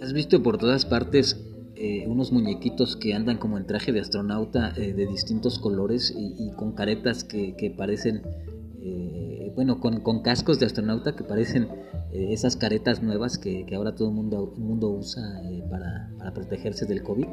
¿Has visto por todas partes eh, unos muñequitos que andan como en traje de astronauta eh, de distintos colores y, con caretas que, que parecen, eh, bueno, con, con cascos de astronauta que parecen eh, esas caretas nuevas que, ahora todo el mundo, mundo usa eh, para, para, protegerse del COVID?